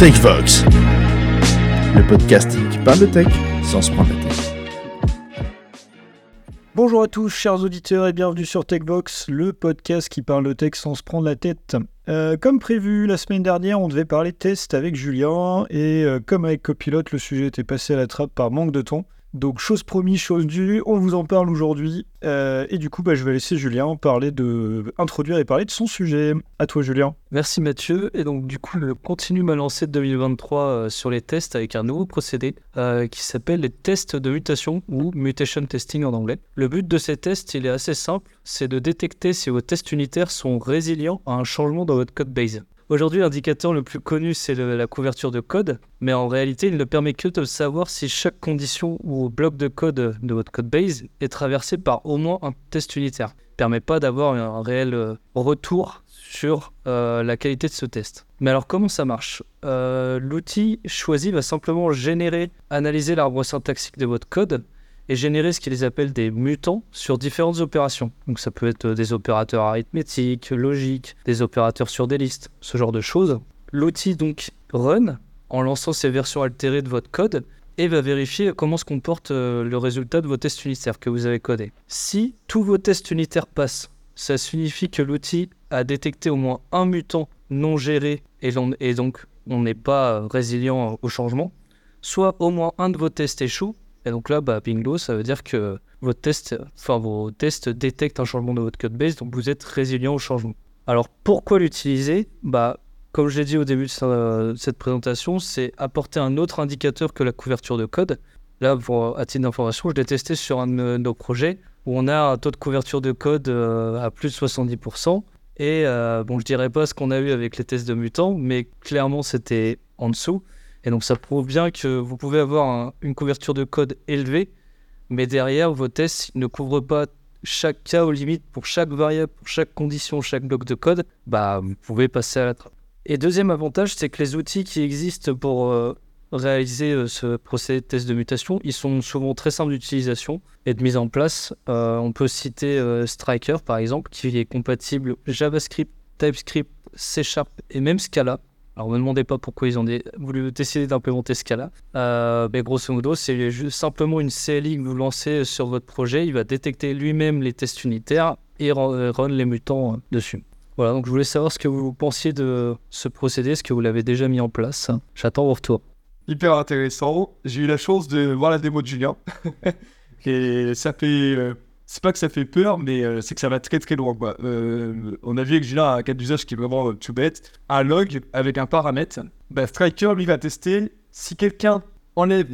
TechVox, le podcasting qui parle de tech sans se prendre la tête. Bonjour à tous, chers auditeurs, et bienvenue sur TechVox, le podcast qui parle de tech sans se prendre la tête. Euh, comme prévu, la semaine dernière, on devait parler test avec Julien, et euh, comme avec Copilot, le sujet était passé à la trappe par manque de temps. Donc, chose promise, chose due, on vous en parle aujourd'hui. Euh, et du coup, bah, je vais laisser Julien parler de, introduire et parler de son sujet. À toi, Julien. Merci Mathieu. Et donc, du coup, je continue ma lancée de 2023 euh, sur les tests avec un nouveau procédé euh, qui s'appelle les tests de mutation ou mutation testing en anglais. Le but de ces tests, il est assez simple c'est de détecter si vos tests unitaires sont résilients à un changement dans votre code base. Aujourd'hui, l'indicateur le plus connu, c'est la couverture de code, mais en réalité, il ne permet que de savoir si chaque condition ou bloc de code de votre code base est traversé par au moins un test unitaire. Il ne permet pas d'avoir un réel euh, retour sur euh, la qualité de ce test. Mais alors comment ça marche? Euh, L'outil choisi va simplement générer, analyser l'arbre syntaxique de votre code et générer ce qu'ils appellent des mutants sur différentes opérations. Donc ça peut être des opérateurs arithmétiques, logiques, des opérateurs sur des listes, ce genre de choses. L'outil donc run en lançant ces versions altérées de votre code et va vérifier comment se comporte euh, le résultat de vos tests unitaires que vous avez codés. Si tous vos tests unitaires passent, ça signifie que l'outil a détecté au moins un mutant non géré et, et donc on n'est pas résilient au changement. Soit au moins un de vos tests échoue et donc là, bah, ça veut dire que enfin, vos tests détectent un changement de votre code base, donc vous êtes résilient au changement. Alors pourquoi l'utiliser? Bah, Comme je l'ai dit au début de cette présentation, c'est apporter un autre indicateur que la couverture de code. Là, à titre d'information, je l'ai testé sur un de nos projets où on a un taux de couverture de code euh, à plus de 70%. Et euh, bon, je dirais pas ce qu'on a eu avec les tests de mutants, mais clairement, c'était en dessous. Et donc ça prouve bien que vous pouvez avoir une couverture de code élevée, mais derrière, vos tests ne couvrent pas chaque cas aux limites pour chaque variable, pour chaque condition, chaque bloc de code. Bah, vous pouvez passer à la trappe. Et deuxième avantage, c'est que les outils qui existent pour euh, réaliser euh, ce procédé de test de mutation, ils sont souvent très simples d'utilisation et de mise en place. Euh, on peut citer Striker, par exemple, qui est compatible JavaScript, TypeScript, C Sharp et même Scala. Alors, ne me demandez pas pourquoi ils ont voulu décider d'implémenter ce cas-là. Euh, mais grosso modo, c'est simplement une CLI que vous lancez sur votre projet. Il va détecter lui-même les tests unitaires et run les mutants euh, dessus. Voilà, donc je voulais savoir ce que vous pensiez de ce procédé, est-ce que vous l'avez déjà mis en place. J'attends vos retours. Hyper intéressant. J'ai eu la chance de voir la démo de Julien. et ça fait euh, c'est pas que ça fait peur, mais euh, c'est que ça va très très loin. Quoi. Euh, on a vu avec Julien un cas d'usage qui est vraiment euh, tout bête. Un log avec un paramètre. Bah, Striker, lui, va tester si quelqu'un enlève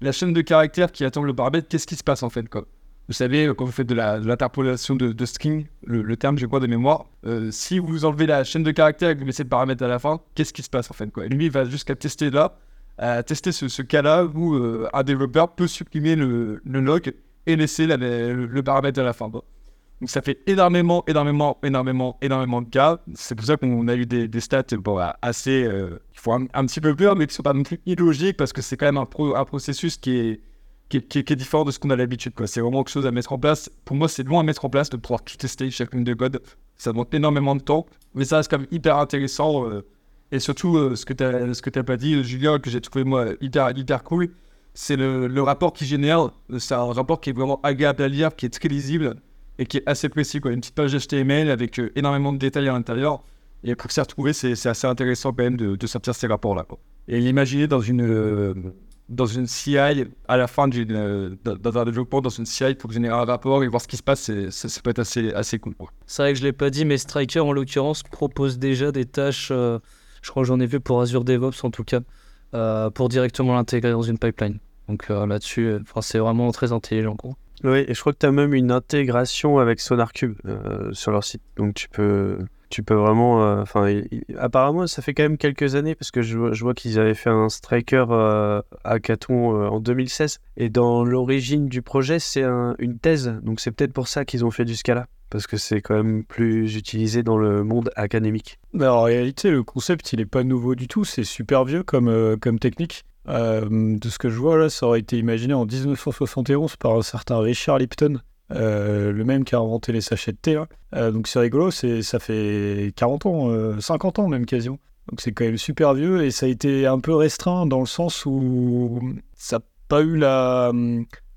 la chaîne de caractères qui attend le paramètre, qu'est-ce qui se passe en fait quoi? Vous savez, quand vous faites de l'interpolation de, string, le, terme, je crois, de mémoire, si vous enlevez la chaîne de caractères et que vous mettez le paramètre à la fin, qu'est-ce qui se passe en fait quoi? lui, il va jusqu'à tester là, à tester ce, cas-là où un développeur peut supprimer le log et laisser le, paramètre à la fin. Donc ça fait énormément, énormément, énormément, énormément de cas. C'est pour ça qu'on a eu des, stats bon, assez, euh, il faut un, petit peu peur, mais qui ne sont pas non plus illogiques parce que c'est quand même un, processus qui est, qui différent de ce qu'on a l'habitude. C'est vraiment quelque chose à mettre en place. Pour moi, c'est loin à mettre en place de pouvoir tout tester chacune de code. Ça demande énormément de temps, mais ça reste quand même hyper intéressant. Euh, et surtout, euh, ce que tu n'as pas dit, Julien, que j'ai trouvé moi hyper, hyper cool, c'est le, rapport qui génère. C'est un rapport qui est vraiment agréable à lire, qui est très lisible et qui est assez précis. Une petite page HTML avec euh, énormément de détails à l'intérieur. Et pour s'y retrouver, c'est assez intéressant quand même de, sortir ces rapports-là. Et l'imaginer dans une, euh, dans une CI, à la fin d'une, euh, développement, dans une CI pour générer un rapport et voir ce qui se passe, ça, peut être assez, assez cool. C'est vrai que je ne l'ai pas dit, mais Striker, en l'occurrence, propose déjà des tâches, je crois que j'en ai vu pour Azure DevOps en tout cas, euh, pour directement l'intégrer dans une pipeline. Donc euh, là-dessus, euh, c'est vraiment très intelligent. Quoi. Oui, et je crois que tu as même une intégration avec SonarCube sur leur site. Donc tu peux, tu peux vraiment. Enfin, apparemment, ça fait quand même quelques années parce que je, vois qu'ils avaient fait un striker hackathon en 2016. Et dans l'origine du projet, c'est une thèse. Donc c'est peut-être pour ça qu'ils ont fait du Scala parce que c'est quand même plus utilisé dans le monde académique. Mais en réalité, le concept, il n'est pas nouveau du tout, c'est super vieux comme, euh, comme technique. Euh, de ce que je vois là, ça aurait été imaginé en 1971 par un certain Richard Lipton, euh, le même qui a inventé les sachets de thé. donc c'est rigolo, ça fait 40 ans, 50 ans même quasiment. Donc c'est quand même super vieux et ça a été un peu restreint dans le sens où ça n'a pas eu la,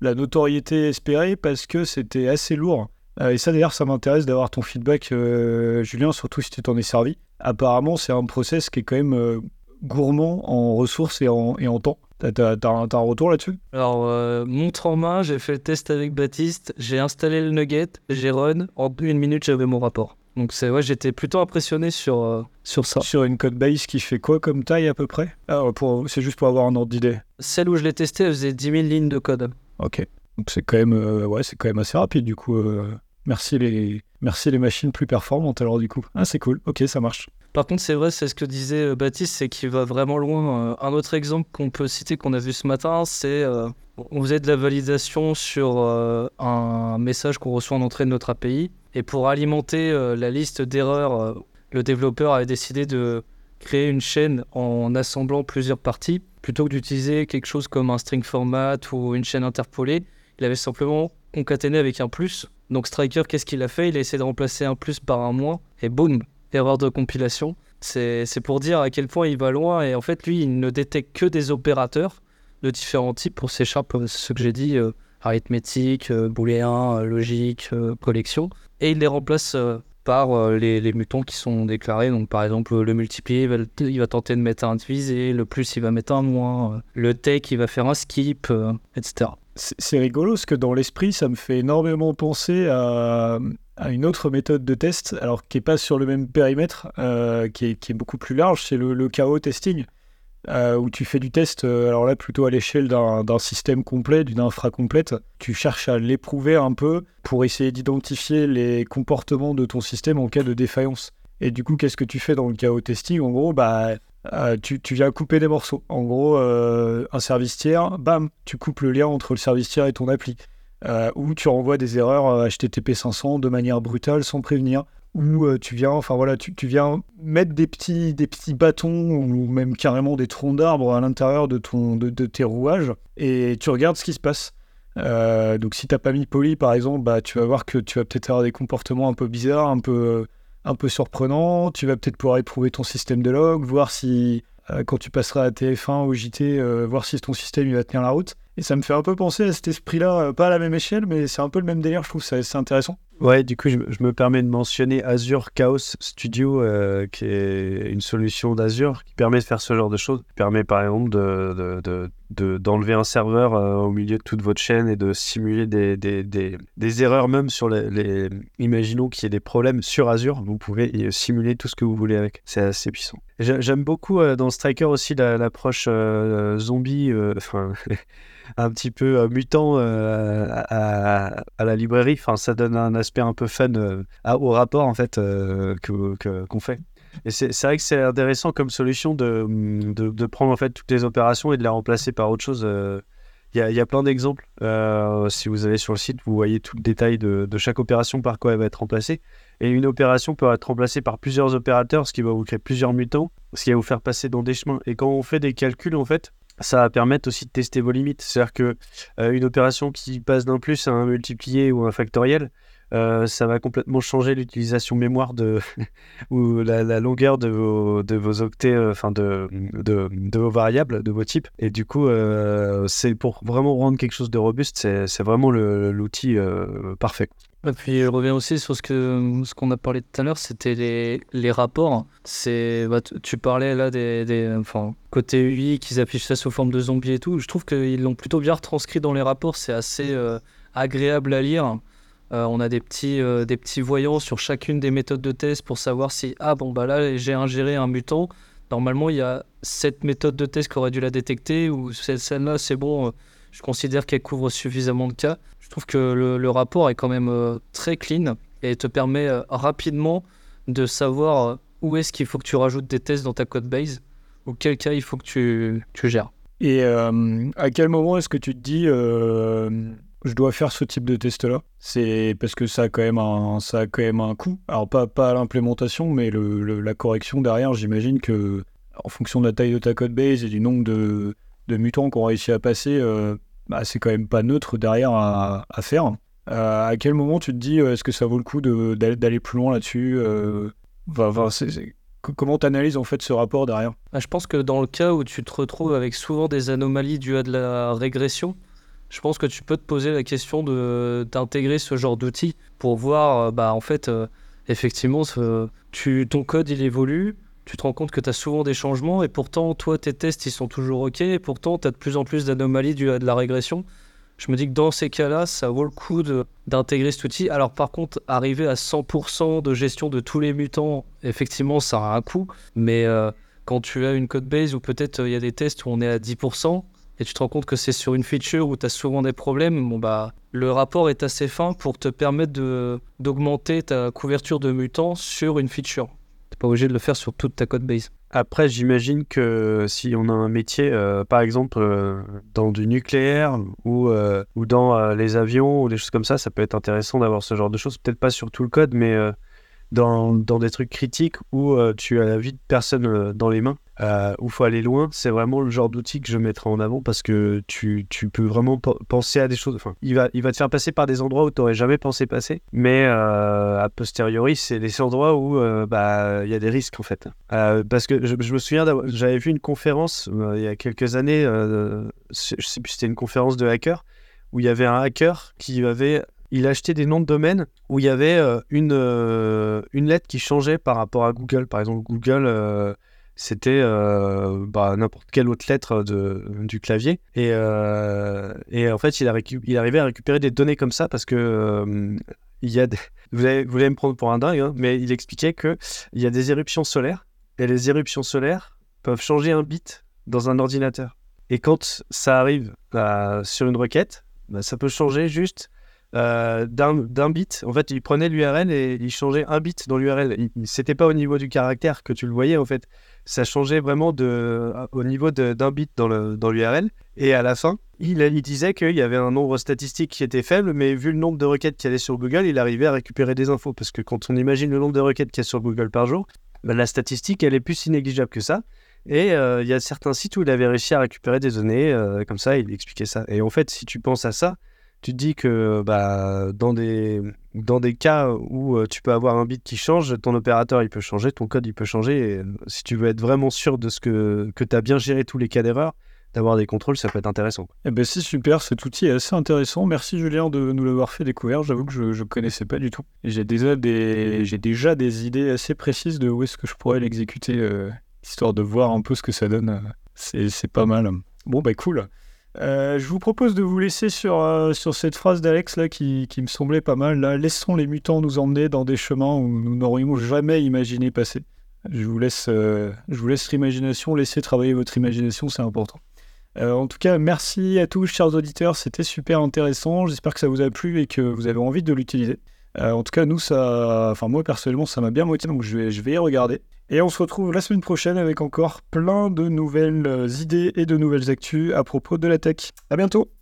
la notoriété espérée parce que c'était assez lourd. Euh, et ça d'ailleurs, ça m'intéresse d'avoir ton feedback, euh, Julien, surtout si tu t'en es servi. Apparemment, c'est un process qui est quand même euh, gourmand en ressources et en temps. T'as, un, retour là-dessus? Alors, euh, montre en main, j'ai fait le test avec Baptiste, j'ai installé le nugget, j'ai run, en une minute j'avais mon rapport. Donc c'est ouais, j'étais plutôt impressionné sur, euh, sur ça. Sur une code base qui fait quoi comme taille à peu près? Ah, pour, C'est juste pour avoir un ordre d'idée. Celle où je l'ai testé, elle faisait 10 000 lignes de code. Ok. Donc c'est quand même, euh, ouais, c'est quand même assez rapide du coup. euh, merci les, merci les machines plus performantes alors du coup. Ah c'est cool. Ok, ça marche. Par contre, c'est vrai, c'est ce que disait euh, Baptiste, c'est qu'il va vraiment loin. Euh, Un autre exemple qu'on peut citer, qu'on a vu ce matin, c'est euh, on faisait de la validation sur un message qu'on reçoit en entrée de notre API. Et pour alimenter la liste d'erreurs, le développeur avait décidé de créer une chaîne en assemblant plusieurs parties. Plutôt que d'utiliser quelque chose comme un string format ou une chaîne interpolée, il avait simplement concaténé avec un plus. Donc Striker, qu'est-ce qu'il a fait? Il a essayé de remplacer un plus par un moins. Et boum, erreur de compilation. C'est pour dire à quel point il va loin. Et en fait, lui, il ne détecte que des opérateurs de différents types pour C Sharp, euh, ce que j'ai dit, euh, arithmétique, euh, booléen, euh, logique, euh, collection. Et il les remplace par les, les mutants qui sont déclarés. Donc, par exemple, le multiplier, il va, tenter de mettre un divisé, le plus, il va mettre un moins, le take, il va faire un skip, etc. C'est rigolo parce que dans l'esprit, ça me fait énormément penser à, une autre méthode de test, alors qui est pas sur le même périmètre, euh, qui, est, beaucoup plus large, c'est le, le KO testing, euh, où tu fais du test, euh, alors là plutôt à l'échelle d'un système complet, d'une infra complète. Tu cherches à l'éprouver un peu pour essayer d'identifier les comportements de ton système en cas de défaillance. Et du coup, qu'est-ce que tu fais dans le KO testing? En gros, bah, tu, viens couper des morceaux. En gros, un service tiers, bam, tu coupes le lien entre le service tiers et ton appli. Euh, ou tu renvoies des erreurs euh, HTTP 500 de manière brutale sans prévenir. Ou euh, tu viens, enfin voilà, tu, viens mettre des petits, des petits bâtons ou même carrément des troncs d'arbres à l'intérieur de, ton, de, tes rouages et tu regardes ce qui se passe. Euh, donc si t'as pas mis poly par exemple, bah, tu vas voir que tu vas peut-être avoir des comportements un peu bizarres, un peu, un peu surprenants. Tu vas peut-être pouvoir éprouver ton système de log, voir si euh, quand tu passeras à TF1 ou JT, euh, voir si ton système il va tenir la route. Et ça me fait un peu penser à cet esprit-là, euh, pas à la même échelle, mais c'est un peu le même délire, je trouve, c'est intéressant. Ouais, du coup, je, me permets de mentionner Azure Chaos Studio, euh, qui est une solution d'Azure qui permet de faire ce genre de choses. Qui permet par exemple de, de- de- d'enlever un serveur euh, au milieu de toute votre chaîne et de simuler des, des, erreurs même sur les, Imaginons qu'il y ait des problèmes sur Azure, vous pouvez simuler tout ce que vous voulez avec. C'est assez puissant. J'ai- J'aime beaucoup euh, dans Striker aussi la- l'approche zombie, enfin un petit peu mutant à, à- à la librairie. Enfin, ça donne un aspect un peu fun euh, au rapport en fait euh, que- que- qu'on fait. Et c'est vrai que c'est intéressant comme solution de, de, de prendre en fait toutes les opérations et de les remplacer par autre chose. euh. Il y, a, y a plein d'exemples. Si vous allez sur le site, vous voyez tout le détail de, de chaque opération par quoi elle va être remplacée. Et une opération peut être remplacée par plusieurs opérateurs, ce qui va vous créer plusieurs mutants, ce qui va vous faire passer dans des chemins. Et quand on fait des calculs, en fait, ça va permettre aussi de tester vos limites. C'est-à-dire que une opération qui passe d'un plus à un multiplié ou un factoriel, euh, ça va complètement changer l'utilisation mémoire de ou la, longueur de vos, de vos octets, euh, enfin de, de, vos variables, de vos types. Et du coup, euh, c'est pour vraiment rendre quelque chose de robuste, c'est vraiment l'outil parfait. Et puis je reviens aussi sur ce que ce qu'on a parlé tout à l'heure, c'était les, les rapports. C'est bah, tu- parlais là des, des enfin côté UI qu'ils affichent ça sous forme de zombies et tout. Je trouve qu'ils l'ont plutôt bien retranscrit dans les rapports. C'est assez agréable à lire. Euh, on a des petits euh, des petits voyants sur chacune des méthodes de test pour savoir si ah bon bah là j'ai ingéré un mutant. Normalement il y a cette méthode de test qui aurait dû la détecter ou celle- celle-là c'est bon. euh, je considère qu'elle couvre suffisamment de cas. Je trouve que le, le rapport est quand même très clean et te permet rapidement de savoir où est-ce qu'il faut que tu rajoutes des tests dans ta code base ou quel cas il faut que tu, tu gères. Et à quel moment est-ce que tu te dis je dois faire ce type de test-là C'est parce que ça a quand même un, ça a quand même un coût. Alors pas, pas l'implémentation, mais le, la correction derrière, j'imagine que en fonction de la taille de ta code base et du nombre de, de mutants qu'on réussi à passer, euh, bah, c'est quand même pas neutre derrière à, faire. Euh, à quel moment tu te dis euh, est-ce que ça vaut le coup d'aller plus loin là-dessus comment tu analyses en fait ce rapport derrière? Ah, Je pense que dans le cas où tu te retrouves avec souvent des anomalies dues à de la régression, je pense que tu peux te poser la question de d'intégrer ce genre d'outil pour voir, euh, bah en fait, euh, effectivement, tu, ton code il évolue, tu te rends compte que tu as souvent des changements et pourtant, toi, tes tests ils sont toujours OK et pourtant, tu as de plus en plus d'anomalies dues à de la régression. Je me dis que dans ces cas-là, ça vaut le coup d'intégrer cet outil. Alors par contre, arriver à 100% de gestion de tous les mutants, effectivement, ça a un coût, mais euh, quand tu as une code base où peut-être il y a des tests où on est à 10% et tu te rends compte que c'est sur une feature où tu as souvent des problèmes, bon bah le rapport est assez fin pour te permettre d'augmenter ta couverture de mutants sur une feature. T'es pas obligé de le faire sur toute ta code base. Après, j'imagine que si on a un métier, euh, par exemple, euh, dans du nucléaire ou, euh, ou dans les avions ou des choses comme ça, ça peut être intéressant d'avoir ce genre de choses. Peut-être pas sur tout le code, mais dans, dans des trucs critiques où tu as la vie de personne dans les mains, euh, où il faut aller loin, c'est vraiment le genre d'outil que je mettrai en avant parce que tu, tu peux vraiment pe- penser à des choses. Enfin, il va, il va te faire passer par des endroits où tu n'aurais jamais pensé passer, mais euh, a posteriori, c'est des endroits où euh, bah, il y a des risques en fait. Euh, parce que je, je me souviens, j'avais vu une conférence euh, il y a quelques années, je sais plus, c'était une conférence de hackers, où il y avait un hacker qui avait il achetait des noms de domaine où il y avait une, une lettre qui changeait par rapport à Google. Par exemple, Google, c'était euh, bah, n'importe quelle autre lettre de, du clavier. Et, euh, et en fait, il, a il arrivait à récupérer des données comme ça parce que euh, il y a des... vous, allez, vous allez me prendre pour un dingue, hein, mais il expliquait qu'il y a des éruptions solaires et les éruptions solaires peuvent changer un bit dans un ordinateur. Et quand ça arrive euh, sur une requête, bah, ça peut changer juste euh, d'un bit. En fait, il prenait l'URL et il changeait un bit dans l'URL. C'était pas au niveau du caractère que tu le voyais, en fait. Ça changeait vraiment au niveau d'un bit dans l'URL. et à la fin, il, il disait qu'il y avait un nombre statistique qui était faible, mais vu le nombre de requêtes qu'il y avait sur Google, il arrivait à récupérer des infos. Parce que quand on imagine le nombre de requêtes qu'il y a sur Google par jour, bah, la statistique, elle est plus si négligeable que ça. Et euh, il y a certains sites où il avait réussi à récupérer des données, euh, comme ça, il expliquait ça. Et en fait, si tu penses à ça, tu dis que bah, dans, des, dans des cas où euh, tu peux avoir un bit qui change, ton opérateur il peut changer, ton code il peut changer. Euh, si tu veux être vraiment sûr de ce que, que tu as bien géré tous les cas d'erreur, d'avoir des contrôles, ça peut être intéressant. Eh ben c'est super, cet outil est assez intéressant. Merci Julien de nous l'avoir fait découvrir. J'avoue que je ne connaissais pas du tout. J'ai déjà des, j'ai déjà des idées assez précises de où est-ce que je pourrais l'exécuter, euh, histoire de voir un peu ce que ça donne. c'est pas mal. Bon bah cool. Euh, je vous propose de vous laisser sur, euh, sur cette phrase d'Alex là qui, qui me semblait pas mal. Là, laissons les mutants nous emmener dans des chemins où nous n'aurions jamais imaginé passer. Je vous laisse, euh, je vous laisse votre imagination, laissez travailler votre imagination, c'est important. En tout cas, merci à tous, chers auditeurs. C'était super intéressant. J'espère que ça vous a plu et que vous avez envie de l'utiliser. Euh, en tout cas, nous, ça, enfin moi personnellement, ça m'a bien motivé, donc je vais, je vais y regarder. Et on se retrouve la semaine prochaine avec encore plein de nouvelles euh, idées et de nouvelles actus à propos de la tech. À bientôt.